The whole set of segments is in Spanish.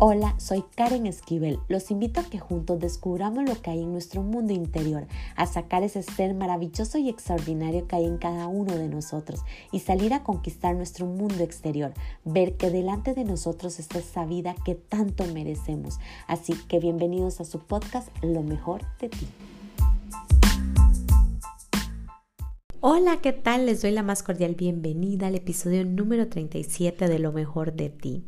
Hola, soy Karen Esquivel. Los invito a que juntos descubramos lo que hay en nuestro mundo interior, a sacar ese ser maravilloso y extraordinario que hay en cada uno de nosotros y salir a conquistar nuestro mundo exterior, ver que delante de nosotros está esa vida que tanto merecemos. Así que bienvenidos a su podcast Lo mejor de ti. Hola, ¿qué tal? Les doy la más cordial bienvenida al episodio número 37 de Lo mejor de ti.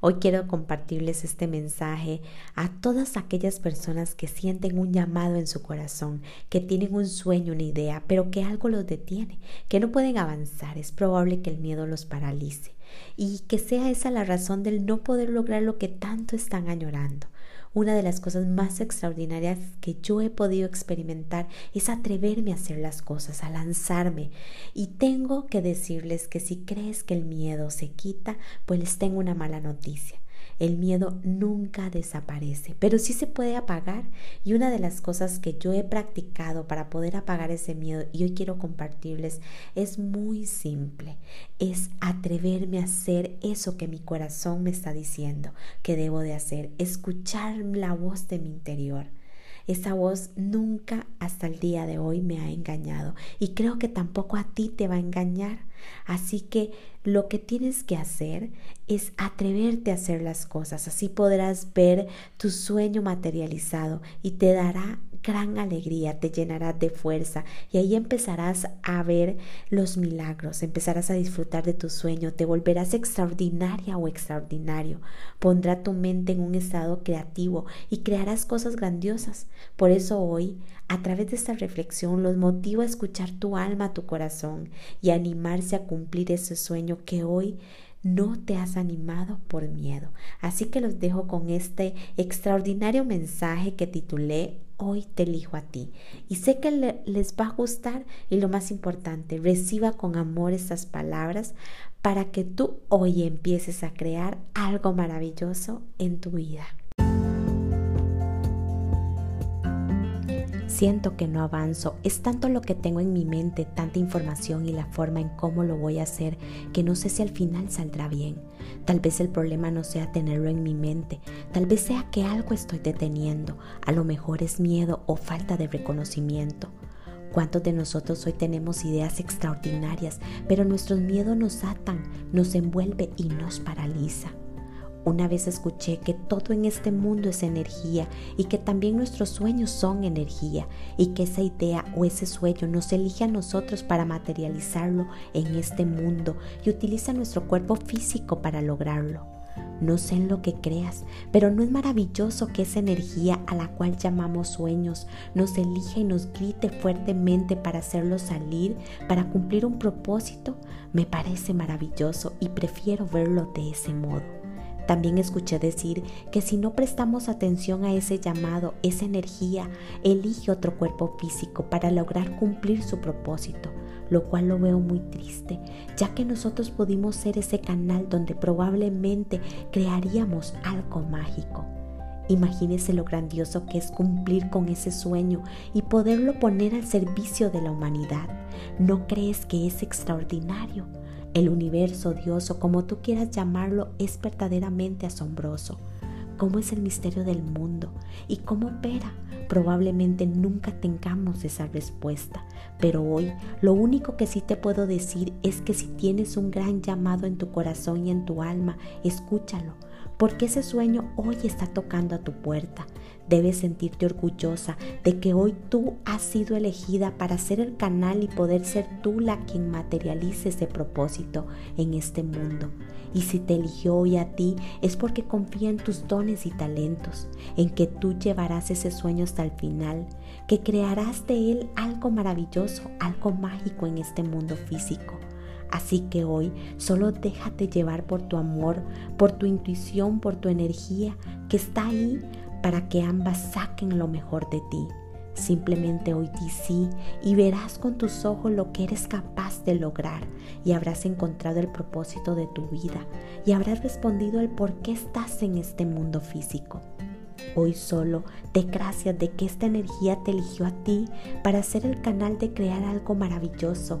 Hoy quiero compartirles este mensaje a todas aquellas personas que sienten un llamado en su corazón, que tienen un sueño, una idea, pero que algo los detiene, que no pueden avanzar. Es probable que el miedo los paralice y que sea esa la razón del no poder lograr lo que tanto están añorando. Una de las cosas más extraordinarias que yo he podido experimentar es atreverme a hacer las cosas, a lanzarme. Y tengo que decirles que si crees que el miedo se quita, pues les tengo una mala noticia. El miedo nunca desaparece, pero sí se puede apagar. Y una de las cosas que yo he practicado para poder apagar ese miedo y hoy quiero compartirles es muy simple. Es atreverme a hacer eso que mi corazón me está diciendo que debo de hacer, escuchar la voz de mi interior. Esa voz nunca hasta el día de hoy me ha engañado y creo que tampoco a ti te va a engañar. Así que lo que tienes que hacer es atreverte a hacer las cosas. Así podrás ver tu sueño materializado y te dará gran alegría, te llenará de fuerza y ahí empezarás a ver los milagros, empezarás a disfrutar de tu sueño, te volverás extraordinaria o extraordinario, pondrá tu mente en un estado creativo y crearás cosas grandiosas. Por eso hoy, a través de esta reflexión, los motivo a escuchar tu alma, tu corazón y animarse a cumplir ese sueño que hoy no te has animado por miedo. Así que los dejo con este extraordinario mensaje que titulé Hoy te elijo a ti. Y sé que les va a gustar y lo más importante, reciba con amor estas palabras para que tú hoy empieces a crear algo maravilloso en tu vida. Siento que no avanzo. Es tanto lo que tengo en mi mente, tanta información y la forma en cómo lo voy a hacer, que no sé si al final saldrá bien. Tal vez el problema no sea tenerlo en mi mente, tal vez sea que algo estoy deteniendo, a lo mejor es miedo o falta de reconocimiento. ¿Cuántos de nosotros hoy tenemos ideas extraordinarias, pero nuestros miedos nos atan, nos envuelve y nos paraliza? Una vez escuché que todo en este mundo es energía y que también nuestros sueños son energía y que esa idea o ese sueño nos elige a nosotros para materializarlo en este mundo y utiliza nuestro cuerpo físico para lograrlo. No sé en lo que creas, pero no es maravilloso que esa energía a la cual llamamos sueños nos elija y nos grite fuertemente para hacerlo salir, para cumplir un propósito. Me parece maravilloso y prefiero verlo de ese modo. También escuché decir que si no prestamos atención a ese llamado, esa energía elige otro cuerpo físico para lograr cumplir su propósito, lo cual lo veo muy triste, ya que nosotros pudimos ser ese canal donde probablemente crearíamos algo mágico. Imagínese lo grandioso que es cumplir con ese sueño y poderlo poner al servicio de la humanidad. ¿No crees que es extraordinario? El universo, Dios o como tú quieras llamarlo es verdaderamente asombroso. ¿Cómo es el misterio del mundo? ¿Y cómo opera? Probablemente nunca tengamos esa respuesta, pero hoy lo único que sí te puedo decir es que si tienes un gran llamado en tu corazón y en tu alma, escúchalo, porque ese sueño hoy está tocando a tu puerta. Debes sentirte orgullosa de que hoy tú has sido elegida para ser el canal y poder ser tú la quien materialice ese propósito en este mundo. Y si te eligió hoy a ti es porque confía en tus dones y talentos, en que tú llevarás ese sueño hasta el final, que crearás de él algo maravilloso, algo mágico en este mundo físico. Así que hoy solo déjate llevar por tu amor, por tu intuición, por tu energía que está ahí para que ambas saquen lo mejor de ti. Simplemente hoy di sí y verás con tus ojos lo que eres capaz de lograr y habrás encontrado el propósito de tu vida y habrás respondido el por qué estás en este mundo físico. Hoy solo te gracias de que esta energía te eligió a ti para ser el canal de crear algo maravilloso,